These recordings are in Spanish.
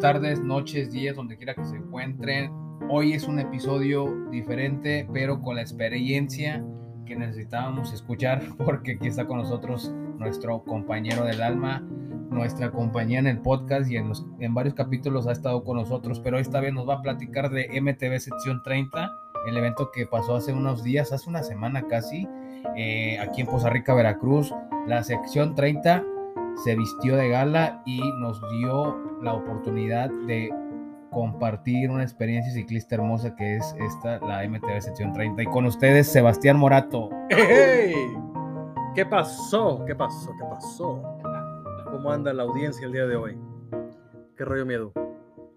Tardes, noches, días, donde quiera que se encuentren. Hoy es un episodio diferente, pero con la experiencia que necesitábamos escuchar, porque aquí está con nosotros nuestro compañero del alma, nuestra compañía en el podcast y en varios capítulos ha estado con nosotros, pero esta vez nos va a platicar de MTV Sección 30, el evento que pasó hace unos días, hace una semana casi, eh, aquí en Poza Rica, Veracruz. La sección 30 se vistió de gala y nos dio la oportunidad de compartir una experiencia ciclista hermosa que es esta, la MTV sección 30. Y con ustedes, Sebastián Morato. ¡Hey! ¿Qué pasó? ¿Qué pasó? ¿Qué pasó? ¿Cómo anda la audiencia el día de hoy? ¿Qué rollo miedo?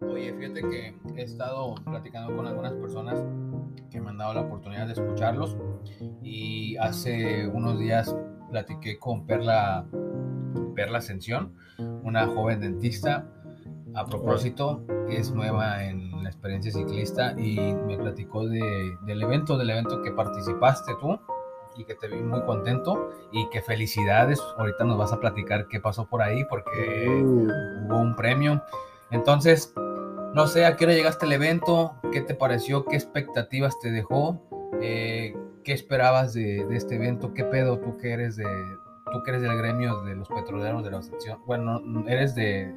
Oye, fíjate que he estado platicando con algunas personas que me han dado la oportunidad de escucharlos y hace unos días platiqué con Perla, Perla Ascensión, una joven dentista, a propósito, que es nueva en la experiencia ciclista y me platicó de, del evento, del evento que participaste tú y que te vi muy contento y que felicidades. Ahorita nos vas a platicar qué pasó por ahí porque Uh. hubo un premio. Entonces, no sé a qué hora llegaste al evento, qué te pareció, qué expectativas te dejó, eh, qué esperabas de, de este evento, qué pedo tú que eres de tú que eres del gremio de los petroleros de la sección, bueno, eres de,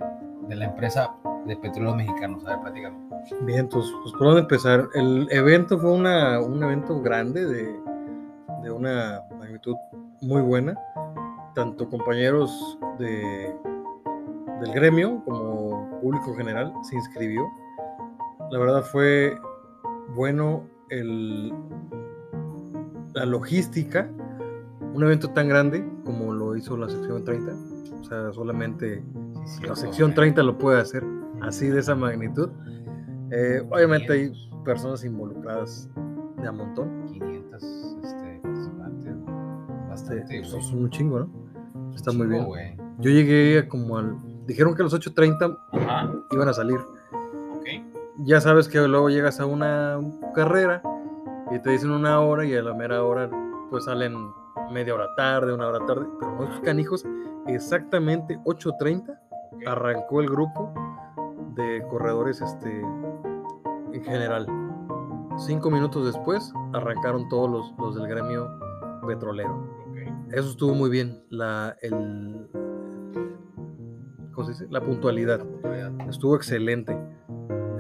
la empresa de petróleos mexicanos, a ver, platícame. Bien, entonces, pues por empezar. El evento fue una, un evento grande de, de una magnitud muy buena. Tanto compañeros de, del gremio como público general se inscribió. La verdad fue bueno el, la logística. Un evento tan grande lo hizo la sección 30. O sea, solamente la sección 30 lo puede hacer así de esa magnitud. Eh, obviamente hay personas involucradas de a montón. 500 este, participantes, bastante. Eso güey. es un chingo, ¿no? Está muy Chingo, bien. güey. Yo llegué a como al... Dijeron que a las 8.30 Ajá, iban a salir. ok. Ya sabes que luego llegas a una carrera y te dicen una hora y a la mera hora pues salen media hora tarde, una hora tarde. Pero no, canijos, exactamente 8.30 arrancó el grupo de corredores este, en general. Cinco minutos después arrancaron todos los, los del gremio petrolero. Eso estuvo muy bien. La, el, ¿cómo se dice? la puntualidad estuvo excelente.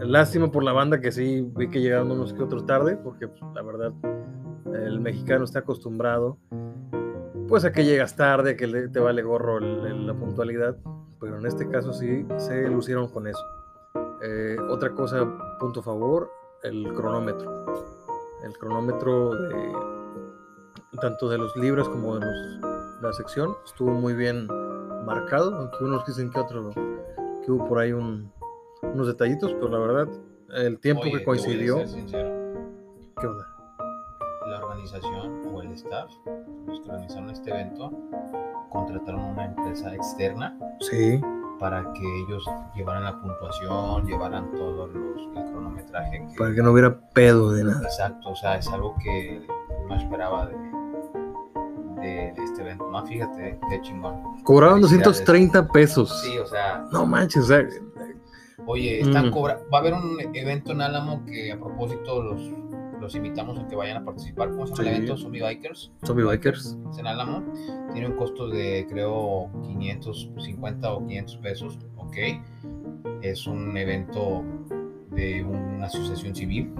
Lástima por la banda que sí vi que llegaron unos que otros tarde, porque pues, la verdad el mexicano está acostumbrado pues a que llegas tarde, a que te vale gorro el- el- la puntualidad, pero en este caso sí se lucieron con eso. Eh, otra cosa, punto favor, el cronómetro. El cronómetro de tanto de los libros como de los- la sección estuvo muy bien marcado, aunque unos dicen que otro que hubo por ahí un- unos detallitos, pero la verdad el tiempo Oye, que voy a coincidió, ser sincero, ¿qué onda? Organización o el staff, los que organizaron este evento, contrataron una empresa externa Sí, para que ellos llevaran la puntuación, llevaran todo los, el cronometraje. que- para que no hubiera pedo de nada. Exacto, o sea, es algo que no esperaba de, este evento. No, fíjate, qué chingón. Felicidades. 230 pesos. Sí, o sea, No manches, o sea, oye, están Mm. cobra va a haber un evento en Álamo que a propósito los, los invitamos a que vayan a participar. ¿Cómo se llama el evento? Zombie Bikers. Zombie Bikers. En Álamo. Tiene un costo de, creo, 550 o 500 pesos. Ok. Es un evento de una asociación civil.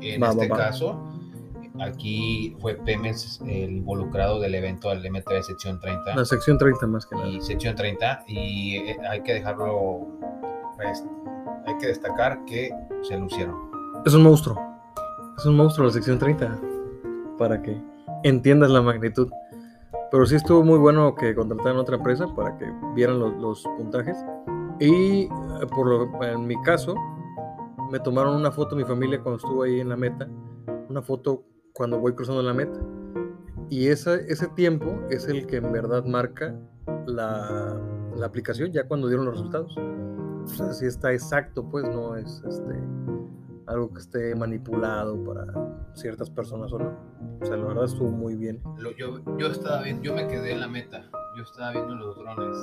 En Va, este va. caso, aquí fue Pemex el involucrado del evento del MTV sección 30 La sección 30 más que nada. y sección 30 y eh, hay que dejarlo pues, hay que destacar que se lucieron Es un monstruo. Es un monstruo la sección 30. Para que entiendas la magnitud. Pero sí estuvo muy bueno que contrataran otra empresa para que vieran los, los puntajes. Y eh, por lo, en mi caso, me tomaron una foto mi familia cuando estuvo ahí en la meta. Una foto cuando voy cruzando la meta. Y esa, ese tiempo es el que en verdad marca la, la aplicación ya cuando dieron los resultados. O sea, sí está exacto, pues no es este, algo que esté manipulado para ciertas personas o no. O sea, la verdad estuvo muy bien. Lo- yo, yo estaba bien yo me quedé en la meta yo estaba viendo los drones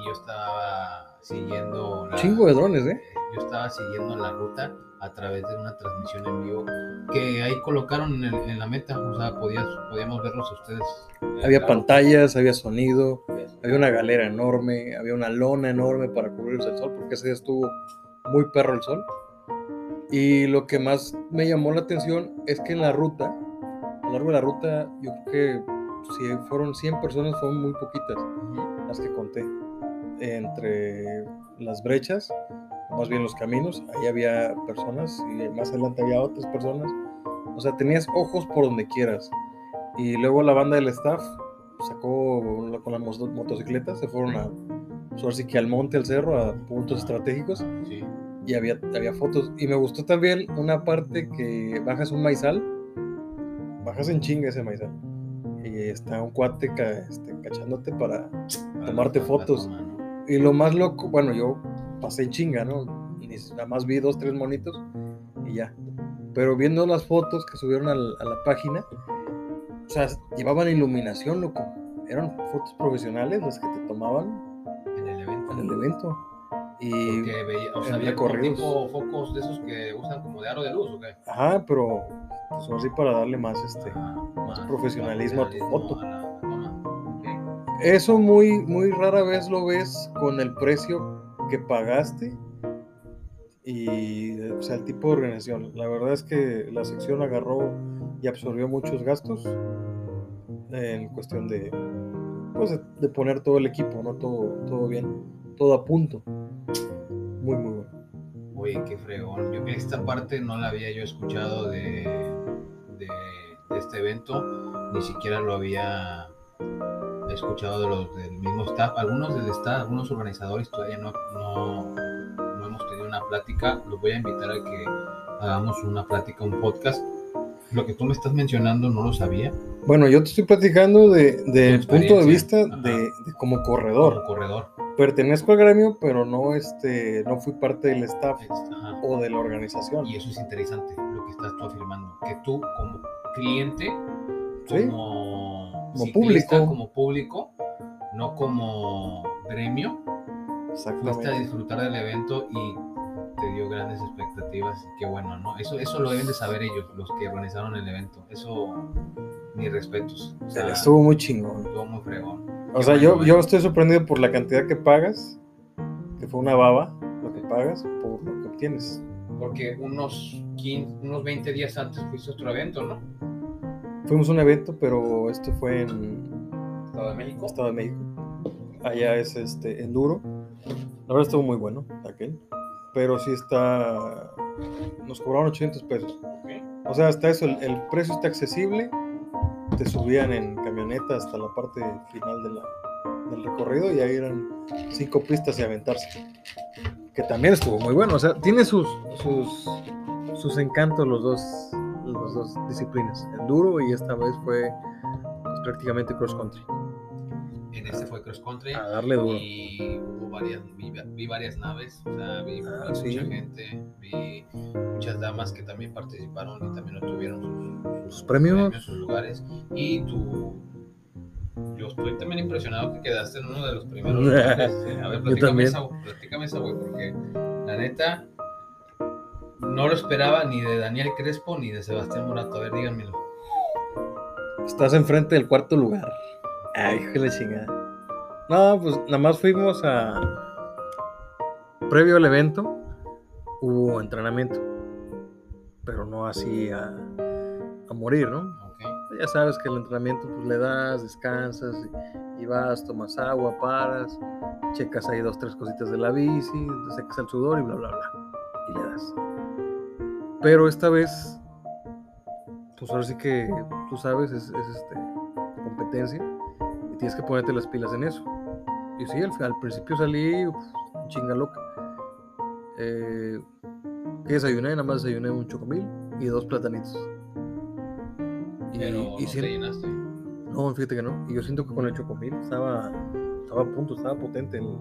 y yo estaba siguiendo. La, Chingo de drones, ¿eh? Yo estaba siguiendo la ruta a través de una transmisión en vivo que ahí colocaron en, el- en la meta. O sea, podías, podíamos verlos a ustedes. Había pantallas, había sonido, había una galera enorme, había una lona enorme para cubrirse el sol, porque ese día estuvo muy perro el sol. Y lo que más me llamó la atención es que en la ruta, a lo largo de la ruta, yo creo que si fueron 100 personas, fueron muy poquitas las que conté. Entre las brechas, más bien los caminos, ahí había personas y más adelante había otras personas. O sea, tenías ojos por donde quieras. Y luego la banda del staff sacó con las motocicletas, se fueron a, pues ahora sí que al monte, al cerro, a puntos estratégicos Sí. Y había, había fotos. Y me gustó también una parte que bajas un maizal, bajas en chinga ese maizal. Y está un cuate ca- este, cachándote para Para Tomarte fotos. y lo más loco, bueno, yo pasé en chinga, ¿no? Ni- Nada más vi dos, tres monitos y ya. Pero viendo las fotos que subieron a, la página, o sea, llevaban iluminación, loco. Eran fotos profesionales las que te tomaban En el evento. en el evento. Y, Porque veía, o sea, en había como recorridos. tipo focos de esos que usan como de aro de luz, ¿o qué? ajá, pero pues ahora sí para darle más este. Ah, más profesionalismo a tu foto. Eso muy, muy rara vez lo ves con el precio que pagaste y o sea, el tipo de organización. La verdad es que la sección agarró y absorbió muchos gastos en cuestión de, pues, de, de poner todo el equipo, ¿no? Todo, todo bien, todo a punto. Muy, muy bueno. Oye, qué fregón. Yo que esta parte no la había yo escuchado de, de, de este evento, ni siquiera lo había escuchado de los del mismo staff. Algunos del staff, algunos organizadores todavía no, no, no hemos tenido una plática. Los voy a invitar a que hagamos una plática, un podcast. Lo que tú me estás mencionando no lo sabía. Bueno, yo te estoy platicando de, Tu punto de vista de como corredor. Como corredor. Pertenezco al gremio, pero no, este, no fui parte del staff Ajá. o de la organización. Y eso es interesante, lo que estás tú afirmando, que tú como cliente, Sí. como, público. como público, no como gremio, fuiste a disfrutar del evento y te dio grandes expectativas. Qué bueno, ¿no? Eso, eso lo deben de saber ellos, los que organizaron el evento. Eso, mis respetos. O sea, Estuvo muy chingón. estuvo muy fregón. O sea, yo, yo estoy sorprendido por la cantidad que pagas, que fue una baba, lo que pagas por lo que obtienes. Porque unos 15, unos 20 días antes fuiste a otro evento, ¿no? Fuimos a un evento, pero esto fue en Estado de México. Estado de México. Allá es este enduro. La verdad estuvo muy bueno aquel. Pero sí está. Nos cobraron 800 pesos. Ok. O sea, hasta eso, el, el precio está accesible. Te subían en camioneta hasta la parte final del recorrido y ahí eran cinco pistas y aventarse. Que también estuvo muy bueno. O sea, tiene sus, sus, sus encantos los dos, las dos disciplinas. Enduro y esta vez fue pues, prácticamente cross country. En este fue cross country. A darle duro. Y hubo varias, vi, vi varias naves, o sea, vi, Ah, mucha sí. gente, vi muchas damas que también participaron y también obtuvieron sus, Sus premios. sus lugares. Y tú, yo estoy también impresionado que quedaste en uno de los primeros lugares. A ver, platícame esa, platícame esa, güey, porque la neta no lo esperaba ni de Daniel Crespo ni de Sebastián Morato. A ver, díganmelo. Estás enfrente del cuarto lugar. Ay, hijo de la chingada. No, pues nada más fuimos a. Previo al evento hubo entrenamiento. Pero no así a, a morir, ¿no? Ya sabes que el entrenamiento pues le das, descansas y, y vas, tomas agua, paras, checas ahí dos, tres cositas de la bici, te secas el sudor y bla, bla, bla. Y le das. Pero esta vez, pues ahora sí que tú sabes, es, es, este, competencia tienes que ponerte las pilas en eso. Y sí, al, al principio salí uf, chinga loca. Eh, ¿Qué desayuné? Nada más desayuné un chocomil y dos platanitos. Y, Pero y no te llenaste. no, fíjate que no. Y yo siento que con el chocomil estaba, estaba a punto, estaba potente el,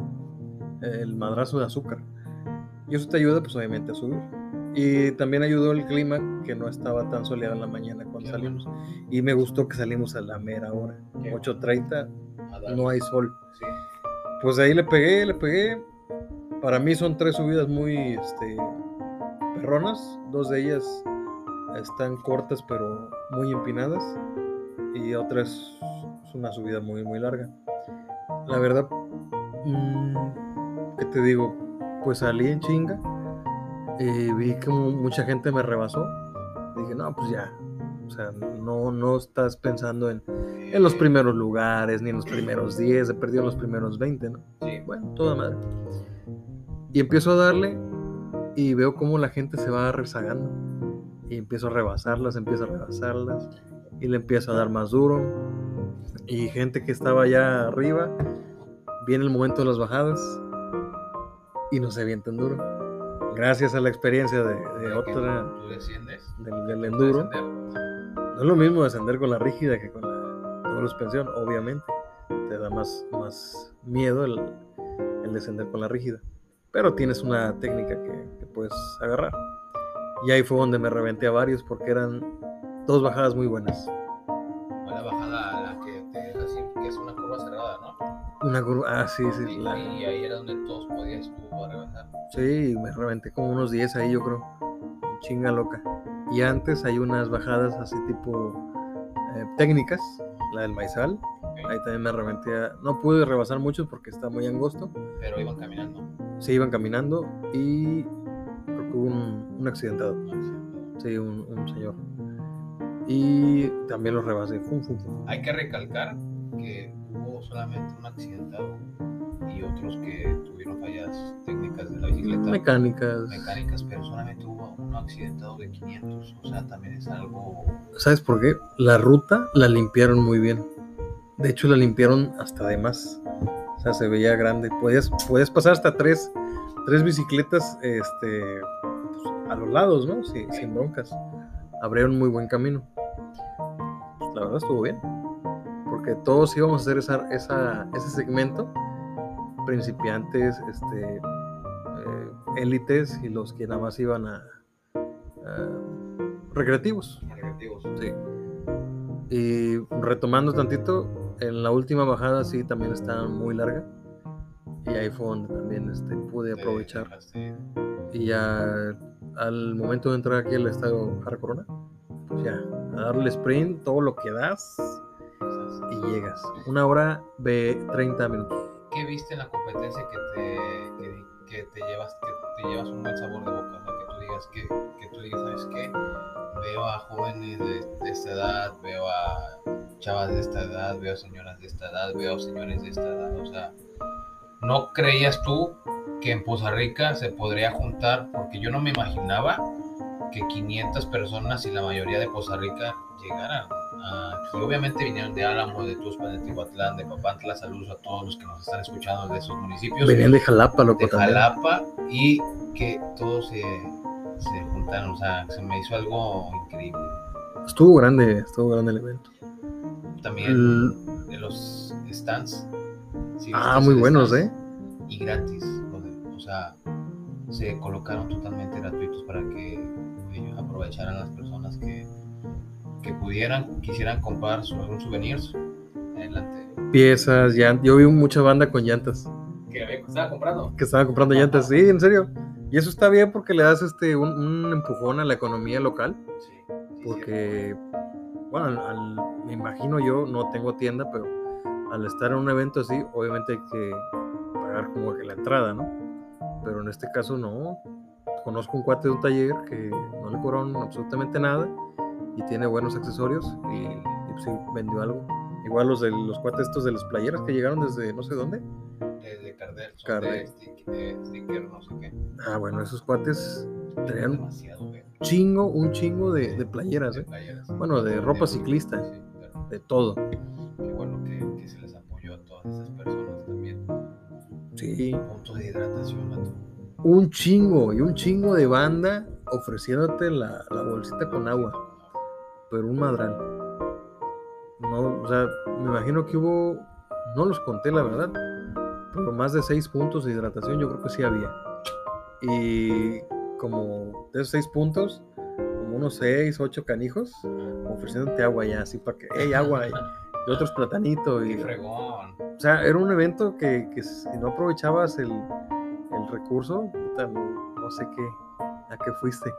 el madrazo de azúcar. Y eso te ayuda, pues obviamente, a subir. Y también ayudó el clima, que no estaba tan soleado en la mañana cuando Qué salimos. Y me gustó que salimos a la mera hora, Qué 8.30, A a darle. no hay sol. Sí. Pues ahí le pegué, le pegué. Para mí son tres subidas muy este, perronas. Dos de ellas están cortas pero muy empinadas. Y otra es, es una subida muy, muy larga. La verdad, mm, ¿qué te digo? Pues salí en chinga. eh, vi que mu- mucha gente me rebasó. Dije, no, pues ya. O sea, no, no estás pensando en, en los primeros lugares, ni en los primeros 10, he perdido los primeros 20, ¿no? Sí. Bueno, toda madre. Y empiezo a darle y veo cómo la gente se va rezagando. Y empiezo a rebasarlas, empiezo a rebasarlas. Y le empiezo a dar más duro. Y gente que estaba allá arriba, viene el momento de las bajadas y no se avientan duro. Gracias a la experiencia de, otra, Tú desciendes. del, del enduro. No es lo mismo descender con la rígida que con la doble suspensión, obviamente. Te da más, más miedo el, el descender con la rígida. Pero tienes una técnica que, que puedes agarrar. Y ahí fue donde me reventé a varios porque eran dos bajadas muy buenas. La bajada la que te que es una curva cerrada, ¿no? Una curva, ah, sí, sí. y, la- y ahí era donde todos podías tú rebasar. sí, me reventé como unos 10 ahí, yo creo. Chinga loca. Y antes hay unas bajadas así tipo eh, técnicas, la del maizal. Ahí también me reventé. No pude rebasar mucho porque está muy angosto. Pero iban caminando. se iban caminando y creo que hubo un, un accidentado, sí, un, un señor. Y también los rebasé. Fum, fum, fum. Hay que recalcar que hubo solamente un accidentado y otros que tuvieron fallas técnicas de la bicicleta. Mecánicas. mecánicas, pero solamente hubo un accidentado de 500. O sea, también es algo. ¿Sabes por qué? La ruta la limpiaron muy bien. De hecho, la limpiaron hasta de más. O sea, se veía grande. Podías, podías pasar hasta tres, tres bicicletas este, pues, a los lados, ¿no? Sí, Sin broncas. Abrieron muy buen camino. Pues, la verdad estuvo bien. Porque todos íbamos a hacer esa, esa- ese segmento. Principiantes, este, eh, élites y los que nada más iban a, a recreativos. recreativos. Sí. Y retomando tantito, en la última bajada sí también estaba muy larga. Y ahí fue donde también este, pude aprovechar. Y ya al momento de entrar aquí al estadio Jara Corona, pues ya, a darle sprint, todo lo que das y llegas. Una hora ve 30 minutos. ¿Qué viste en la competencia que te, que, te llevas que te llevas un buen sabor de boca? Que tú digas que, tú digas, ¿sabes qué? Veo a jóvenes de, esta edad, veo a chavas de esta edad, veo señoras de esta edad, veo señores de esta edad. O sea, ¿no creías tú que en Poza Rica se podría juntar? Porque yo no me imaginaba que 500 personas y la mayoría de Poza Rica llegaran. Aquí obviamente vinieron de Álamo, de Tuxpan, de Tihuatlán, de Papantla. Saludos a todos los que nos están escuchando de esos municipios. Venían de Jalapa, loco, de también. Jalapa y que todos se, se juntaron. O sea, se me hizo algo increíble. Estuvo grande, estuvo grande el evento. También El- de los stands. ¿sí Ah, muy buenos? ¿eh? Y gratis. o sea, se colocaron totalmente gratuitos para que ellos aprovecharan las personas que, que pudieran, quisieran comprar su, algún souvenirs. Adelante. Piezas, llantas. Yo vi mucha banda con llantas. Que estaba comprando. que estaban comprando llantas. Sí, en serio. Y eso está bien porque le das este un, un empujón a la economía local. Sí, sí, Porque, bueno, al- al- me imagino yo, no tengo tienda, pero al estar en un evento así, obviamente hay que pagar como que la entrada, ¿no? Pero en este caso no. Conozco un cuate de un taller que no le cobraron absolutamente nada y tiene buenos accesorios y, y pues sí vendió algo. Igual los de los cuates estos de las playeras que llegaron desde no sé dónde. De, de Cardel, son Cardel. de, stick- de sticker, no sé qué. Ah, bueno, esos cuates traían demasiado, güey. chingo, un chingo de, de playeras, De ¿eh? playeras. Bueno, de ropa ciclista. Sí, claro. de todo. Qué bueno que, que se les apoyó a todas esas personas también. Sí, Puntos de hidratación, un chingo y un chingo de banda ofreciéndote la, la bolsita con agua, pero un madral. No, o sea, me imagino que hubo, no los conté la verdad, pero más de seis puntos de hidratación yo creo que sí había. Y como de esos seis puntos, como unos seis, ocho canijos ofreciéndote agua ya, así para que, hey, agua, y, otros platanitos y fregón. O sea, era un evento que, que si no aprovechabas el, el recurso, puta, no, no sé qué, a qué fuiste.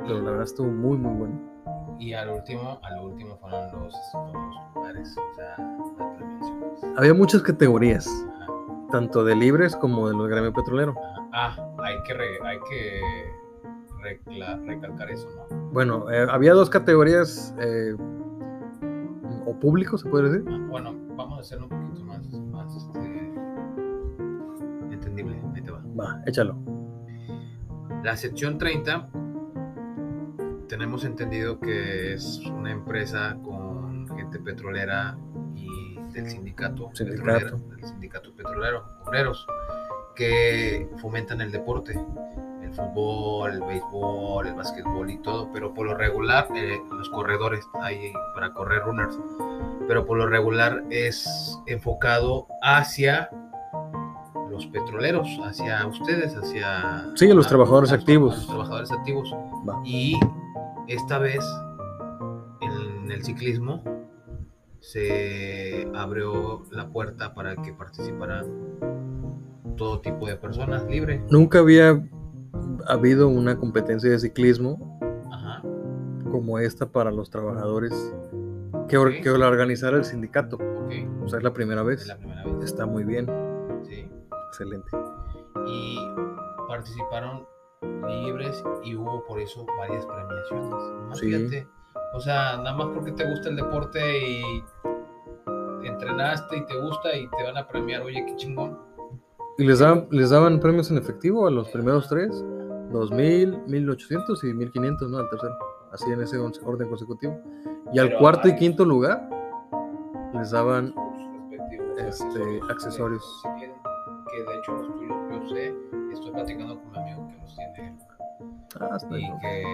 Pero la verdad estuvo muy, muy bueno. Y al último, al último fueron los, los lugares, o sea, las premiaciones. Había muchas categorías, Ajá, tanto de libres como de los gremio petrolero. ajá. Ah, hay que, re- hay que recla- recalcar eso, ¿no? Bueno, eh, había dos categorías eh, o públicos, se puede decir. Ah, Bueno, vamos a hacerlo un poquito más, más este, entendible. Ahí te va. Va, échalo. La sección 30, tenemos entendido que es una empresa con gente petrolera y del sindicato, Sindicato. petrolero, del sindicato petrolero, obreros, que fomentan el deporte, el fútbol, el béisbol, el básquetbol y todo, pero por lo regular, eh, los corredores, hay para correr runners, pero por lo regular es enfocado hacia los petroleros, hacia ustedes, hacia... Sí, los trabajadores a- a activos. los trabajadores activos. Va. Y esta vez, en el ciclismo, se abrió la puerta para que participaran todo tipo de personas libre. Nunca había habido una competencia de ciclismo Ajá. como esta para los trabajadores que, que la organizara el sindicato. O sea, es la primera Es vez. la primera vez. Está muy bien, Sí. excelente. Y participaron libres y hubo por eso varias premiaciones. Nomás Sí. fíjate, o sea, nada más porque te gusta el deporte y entrenaste y te gusta y te van a premiar, oye, qué chingón. ¿Y les daban, les daban premios en efectivo a los primeros tres? 2000, 1800 y 1500, ¿no? Al tercero. Así en ese orden consecutivo. Y al Pero cuarto y quinto lugar les daban Este, accesorios. que de hecho los tuyos yo sé, estoy platicando con Y que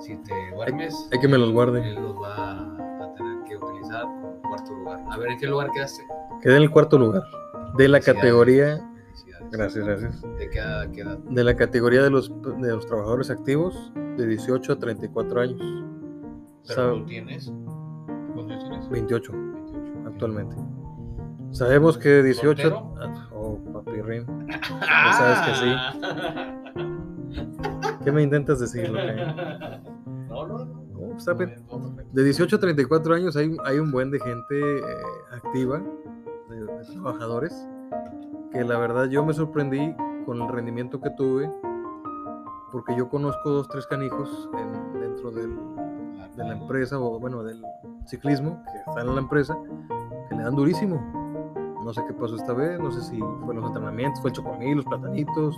si te duermes hay que me los guarde. él los va a tener que utilizar cuarto lugar. A ver, ¿en qué lugar quedaste? Quedé en el cuarto lugar de la categoría. Gracias, gracias. ¿De qué edad? qué edad? De la categoría de los, de los trabajadores activos de 18 a 34 años. Pero tú tienes. ¿Cuántos años tienes? 28 28. actualmente. Sabemos que 18. ¿Soltero? Ah, Oh, papirrín. Ah, sabes ¿Qué me intentas decir? No, no, no. No, pues. De 18 a 34 años hay, hay un buen de gente eh, activa, de, de trabajadores, que la verdad yo me sorprendí con el rendimiento que tuve, porque yo conozco dos, tres canijos en- dentro del, de la empresa, o bueno, del ciclismo, que están en la empresa, que le dan durísimo. No sé qué pasó esta vez, no sé si fue los entrenamientos, fue el chocomil, los platanitos,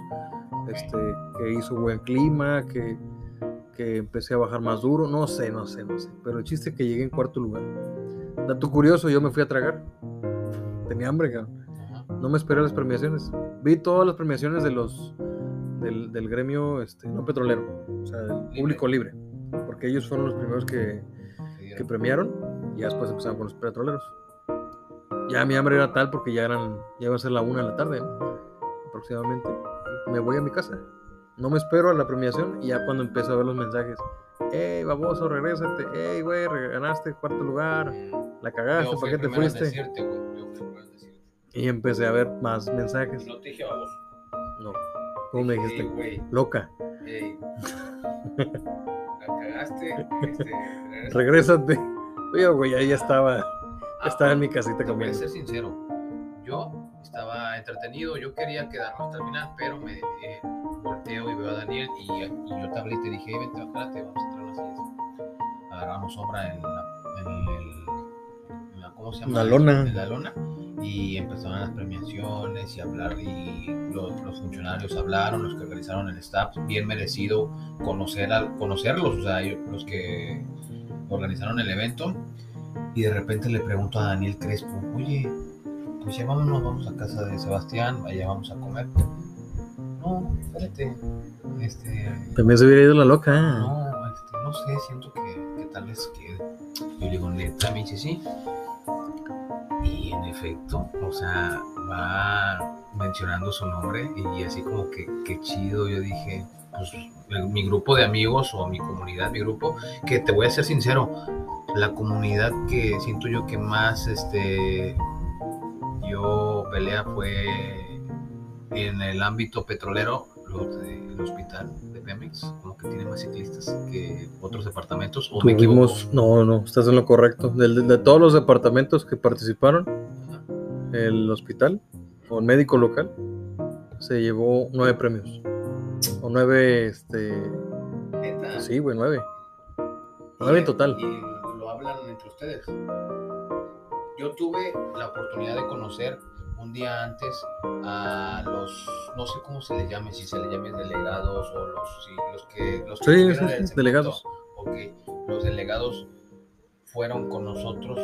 este, que hizo buen clima, que, que empecé a bajar más duro, no sé, no sé, no sé. Pero el chiste es que llegué en cuarto lugar. Dato curioso, yo me fui a tragar. Tenía hambre, cabrón. No me esperé las premiaciones. Vi todas las premiaciones de los del, del gremio este, no petrolero, o sea, del público libre. Porque ellos fueron los primeros que, que premiaron y después empezaron con los petroleros. Ya mi hambre era tal porque ya eran, ya iba a ser la una de la tarde, ¿no? aproximadamente. Me voy a mi casa. No me espero a la premiación y ya cuando empiezo a ver los mensajes, hey baboso, regrésate, hey güey, ganaste cuarto lugar, la cagaste, ¿para qué te fuiste? decirte, yo fui decirte. Y empecé a ver más mensajes. No te dije baboso. No, ¿cómo me dijiste? "Ey, güey, Loca, ey, la cagaste, este, regresa". regrésate. Oye, güey, ahí ya estaba, Ah, estaba en mi casita Te voy a comiendo. ser sincero. Yo estaba entretenido, yo quería quedarme hasta el final, pero me eh, volteo y veo a Daniel y, y yo te hablé y te dije, "Ey, vente, espérate, vamos a entrar a las sillas. Agarramos sombra en la, en el- en la- ¿cómo se llama? La lona. En la lona. Y empezaron las premiaciones y hablar y los, los funcionarios hablaron, los que organizaron el staff, bien merecido conocer al, conocerlos, o sea, los que organizaron el evento. Y de repente le pregunto a Daniel Crespo, oye, pues ya vámonos, vamos a casa de Sebastián, allá vamos a comer. No, espérate, este, También se hubiera ido la loca. no, este, no sé, siento que, que tal vez quede. Yo le digo, neta, me dice sí. Y en efecto, o sea, va mencionando su nombre y así como que, qué chido, yo dije, pues mi grupo de amigos o mi comunidad, mi grupo, que te voy a ser sincero, la comunidad que siento yo que más, este, pelea fue en el ámbito petrolero, los del hospital de Pemex, como que tiene más ciclistas que otros departamentos, o me. Tuvimos, no, no, estás en lo correcto. De, de- de todos los departamentos que participaron, Ajá. el hospital o el médico local se llevó nueve premios. O nueve, este. Neta. Sí, güey, nueve. Nueve en total. Y lo hablan entre ustedes. Yo tuve la oportunidad de conocer un día antes a los, no sé cómo se les llame, si se les llame delegados o los, sí, los que... Los que Sí, delegados. Ok, los delegados fueron con nosotros,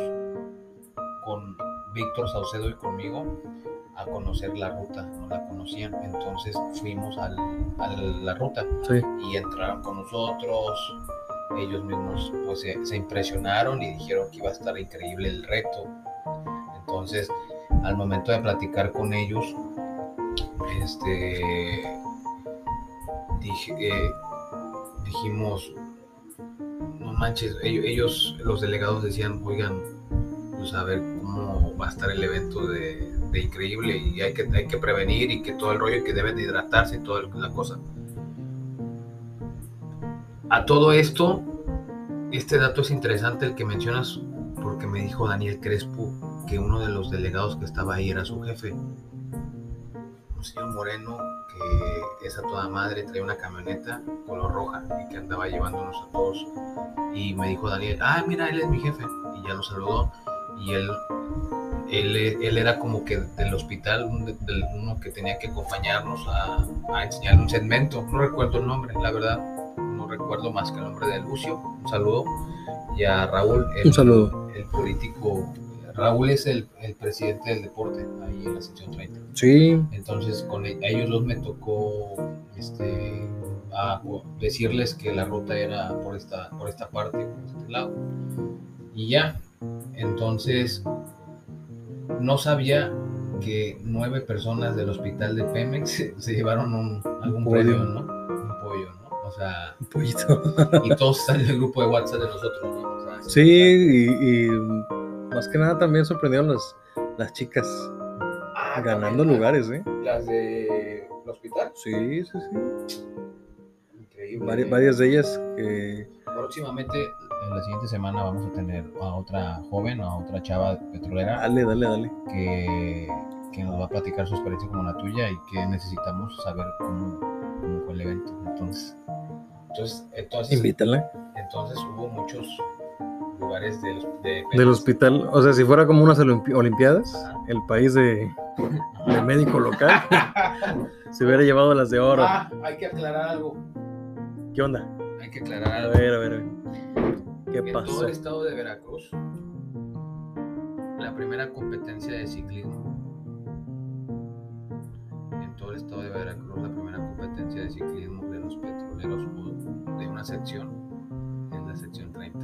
con Víctor Saucedo y conmigo, a conocer la ruta, no la conocían, entonces fuimos al- a la ruta Sí. y entraron con nosotros. Ellos mismos pues se, se impresionaron y dijeron que iba a estar increíble el reto. Entonces, al momento de platicar con ellos, este, eh, dijimos, no manches, ellos, los delegados decían, oigan, pues a ver cómo va a estar el evento de, increíble y hay que, hay que prevenir y que todo el rollo que deben de hidratarse y toda la cosa. A todo esto, este dato es interesante el que mencionas porque me dijo Daniel Crespo que uno de los delegados que estaba ahí era su jefe. Un señor moreno que es a toda madre, trae una camioneta color roja y que andaba llevándonos a todos. Y me dijo Daniel, ah, mira, él es mi jefe. Y ya lo saludó. Y él, él, él era como que del hospital, uno que tenía que acompañarnos a, a enseñar un segmento. No recuerdo el nombre, la verdad. No recuerdo más que el nombre de Lucio. Un saludo. Y a Raúl, el, Un saludo. el político. Raúl es el, el presidente del deporte ahí en la sección 30. Sí, Entonces con e- a ellos los me tocó este, a- decirles que la ruta era por esta, por esta parte, por este lado. Y ya, entonces no sabía que nueve personas del hospital de Pemex se, se llevaron un, algún pollo. premio, ¿no? Un pollo, ¿no? O sea, un poquito. y todos están en el grupo de WhatsApp de nosotros, ¿no? O sea, Sí, y, y más que nada también sorprendieron las, las chicas Ah, ganando también, lugares, ¿eh? Las de hospital. Sí, sí, sí. Increíble. Vari- varias de ellas que Próximamente, en la siguiente semana, vamos a tener a otra joven, a otra chava petrolera Dale, dale, dale. que, que nos va a platicar su experiencia como la tuya y que necesitamos saber cómo, cómo fue el evento. Entonces, entonces, entonces, Invítala. entonces hubo muchos lugares de, los- de Del hospital, o sea, si fuera como unas olimpi- olimpiadas, Ajá. el país de, de médico local se hubiera llevado las de oro. Ah, hay que aclarar algo. ¿Qué onda? Hay que aclarar A algo. ver, a ver, a ver. ¿Qué en todo pasó? el estado de Veracruz, la primera competencia de ciclismo. En todo el estado de Veracruz, la primera competencia de ciclismo de los petroleros de una sección es la sección 30.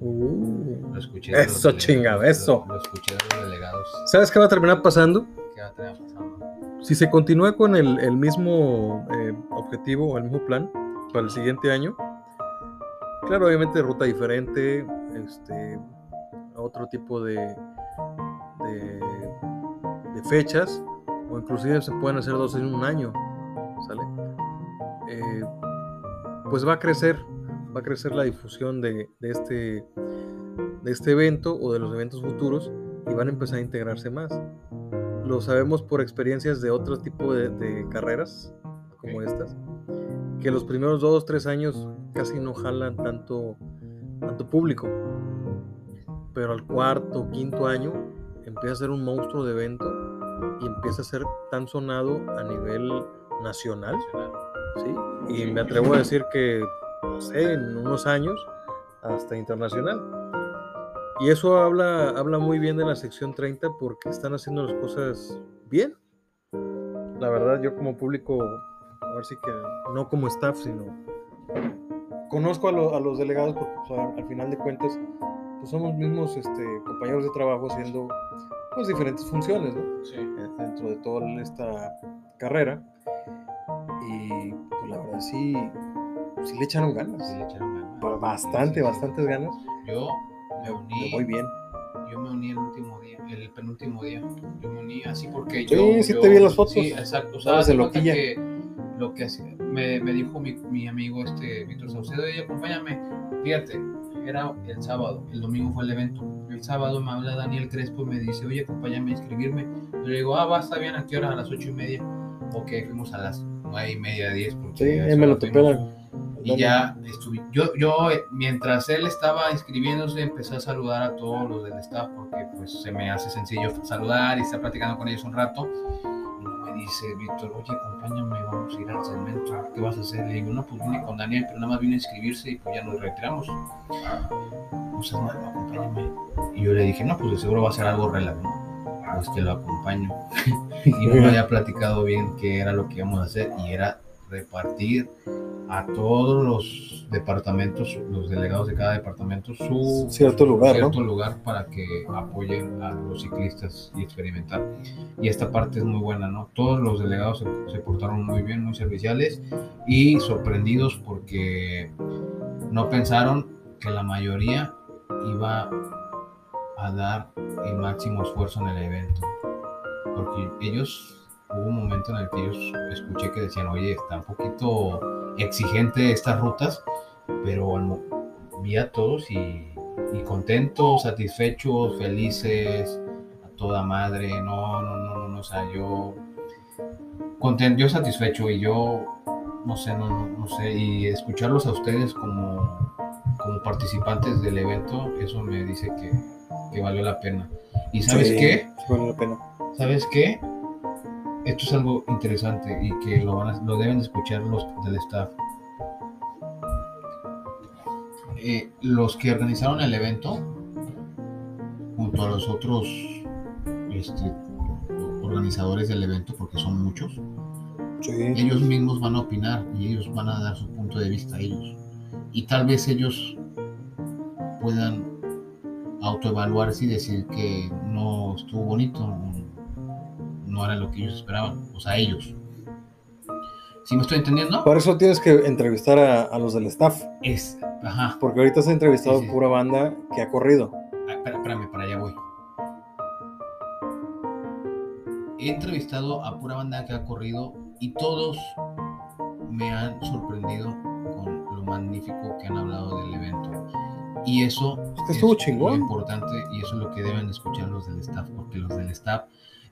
Uh. Lo escuché. Eso, delegados, chinga, lo- eso. Lo, escuché de los delegados. ¿Sabes qué va a terminar pasando? ¿Qué va a tener pasando? Si se continúa con el, el mismo eh, objetivo o el mismo plan para el siguiente año, claro, obviamente ruta diferente, este, otro tipo de, de, de fechas, o inclusive se pueden hacer dos en un año, ¿sale? Eh, pues va a crecer, va a crecer la difusión de, de este, de este evento o de los eventos futuros y van a empezar a integrarse más lo sabemos por experiencias de otro tipo de, de carreras como Ok. estas, que los primeros dos, tres años casi no jalan tanto, tanto público, pero al cuarto, quinto año empieza a ser un monstruo de evento y empieza a ser tan sonado a nivel nacional, ¿sí? Y me atrevo a decir que, no sé, en unos años hasta internacional. Y eso habla, habla muy bien de la sección 30 porque están haciendo las cosas bien. La verdad, yo como público, a ver si que no como staff, sino conozco a, lo- a los delegados porque al final de cuentas pues somos mismos este, compañeros de trabajo haciendo pues diferentes funciones ¿no? Sí. Dentro de toda esta carrera. Y pues la verdad sí, sí le echaron ganas. Sí, le echaron ganas. Ba- Bastante, Sí, sí, sí. bastantes ganas. Yo me uní. voy bien. yo me uní el último día, el penúltimo día. Yo me uní así porque Sí, yo. sí yo- te vi las fotos. Sí, exacto. O sea, loquilla. que lo que hacía- me, me dijo mi, mi amigo este Víctor Saucedo, y acompáñame. Fíjate, era el sábado, el domingo fue el evento. El sábado me habla Daniel Crespo y me dice, oye, acompáñame a inscribirme. Yo le digo, ah, va, está bien, ¿a qué hora? A las ocho y media. Ok, fuimos a las nueve y media, diez. porque Sí, me lo topé. Y ya estuve, yo, yo, mientras él estaba inscribiéndose, empecé a saludar a todos los del staff porque pues se me hace sencillo saludar y estar platicando con ellos un rato. Y me dice Víctor, oye, acompáñame, vamos a ir al segmento, ¿qué vas a hacer? Le digo, no, pues vine con Daniel, pero nada más vine a inscribirse y pues ya nos retiramos. No seas malo, acompáñame. Y yo le dije, no, pues de seguro va a ser algo relax, ¿no? Pues que lo acompaño. y no me había platicado bien qué era lo que íbamos a hacer y era repartir a todos los departamentos, los delegados de cada departamento, su Cierto lugar, ¿no? cierto lugar para que apoyen a los ciclistas y experimentar. Y esta parte es muy buena, ¿no? Todos los delegados se, se portaron muy bien, muy serviciales y sorprendidos porque no pensaron que la mayoría iba a dar el máximo esfuerzo en el evento. Porque ellos, hubo un momento en el que ellos escuché que decían, oye, está un poquito exigente estas rutas, pero vi a todos y, y contentos, satisfechos, felices, a toda madre, no, no, no, no, no, o sea, yo contento, yo satisfecho y yo, no sé, no, no, no sé, y escucharlos a ustedes como, como participantes del evento, eso me dice que, que valió la pena. ¿Y sabes Sí, qué? vale la pena. ¿Sabes qué? Esto es algo interesante y que lo, van a- lo deben de escuchar los del staff. Eh, los que organizaron el evento, junto a los otros este, organizadores del evento, porque son muchos, Sí. ellos mismos van a opinar y ellos van a dar su punto de vista a ellos. Y tal vez ellos puedan autoevaluarse y decir que no estuvo bonito, no era lo que ellos esperaban, o sea, ellos. ¿Sí me estoy entendiendo? Por eso tienes que entrevistar a, a los del staff, Es, ajá, porque ahorita has entrevistado Sí, sí. pura banda que ha corrido. Ah, espérame, para allá voy. He entrevistado a pura banda que ha corrido y todos me han sorprendido con lo magnífico que han hablado del evento. Y eso Es estuvo lo importante y eso es lo que deben de escuchar los del staff, porque los del staff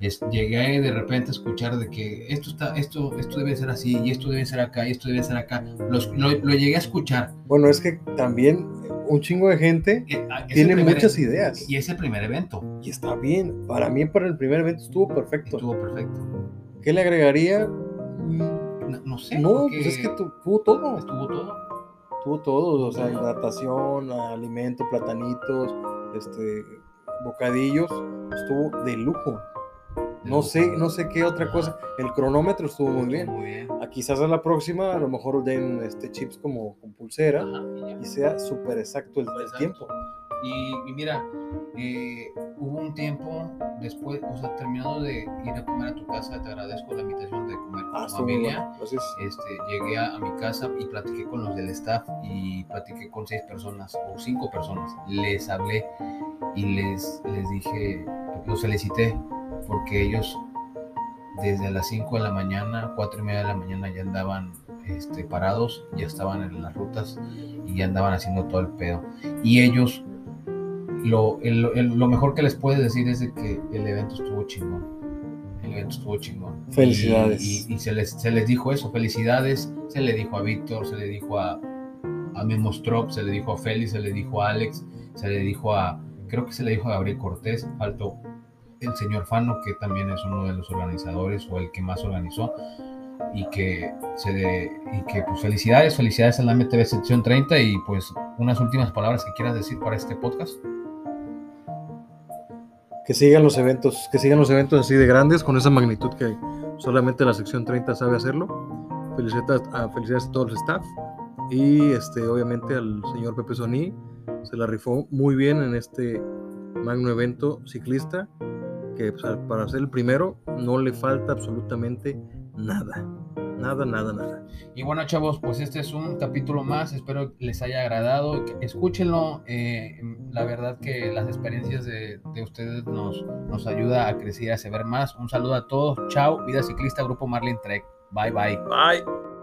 es, llegué de repente a escuchar de que esto está, esto, esto debe ser así, y esto debe ser acá, y esto debe ser acá. Los- lo, lo llegué a escuchar. Bueno, es que también un chingo de gente Eh, ah, es tiene primer- muchas ideas Y es el primer evento. y está bien. Para mí, para el primer evento estuvo perfecto. Estuvo perfecto. ¿Qué le agregaría? No, no sé. No, pues es que tu- tuvo todo. estuvo todo. Tuvo todo, o sea, hidratación, alimento, platanitos, este, bocadillos, estuvo de lujo. No sé, no sé qué otra cosa. El cronómetro estuvo muy bien. Muy bien. A quizás a la próxima a lo mejor den este chips como con pulsera Ajá, y sea súper exacto el, Exacto. tiempo. Y, y mira, eh, hubo un tiempo después, o sea, terminando de ir a comer a tu casa, te agradezco la invitación de comer con Ah, tu familia. bueno. Este, llegué a, a mi casa y platiqué con los del staff y platiqué con seis personas o cinco personas. Les hablé y les, les dije, los felicité porque ellos desde las 5 de la mañana, cuatro y media de la mañana ya andaban este, parados, ya estaban en las rutas y ya andaban haciendo todo el pedo. Y ellos, lo, el- el- lo mejor que les puedo decir es de que el evento estuvo chingón. El evento estuvo chingón. Felicidades. Y, y- y se, les, se les dijo eso, felicidades. Se le dijo a Víctor, se le dijo a, a Memo Strop, se le dijo a Félix, se le dijo a Alex, se le dijo a, creo que se le dijo a Gabriel Cortés, faltó el señor Fano, que también es uno de los organizadores o el que más organizó. Y que, se de- y que pues felicidades, felicidades a la MTV sección 30 y pues unas últimas palabras que quieras decir para este podcast. que sigan los eventos, que sigan los eventos así de grandes, con esa magnitud que solamente la sección 30 sabe hacerlo. Felicidades a, felicidades a todo el staff y este, obviamente al señor Pepe Soní. Se la rifó muy bien en este magno evento ciclista, que pues, para ser el primero no le falta absolutamente nada. Nada, nada, nada. Y bueno, chavos, pues este es un capítulo más. Espero les haya agradado. Escúchenlo. Eh, la verdad que las experiencias de, de, ustedes nos, nos ayuda a crecer y a saber más. Un saludo a todos. Chao. Vida Ciclista, Grupo Marlin Trek. Bye, bye. Bye.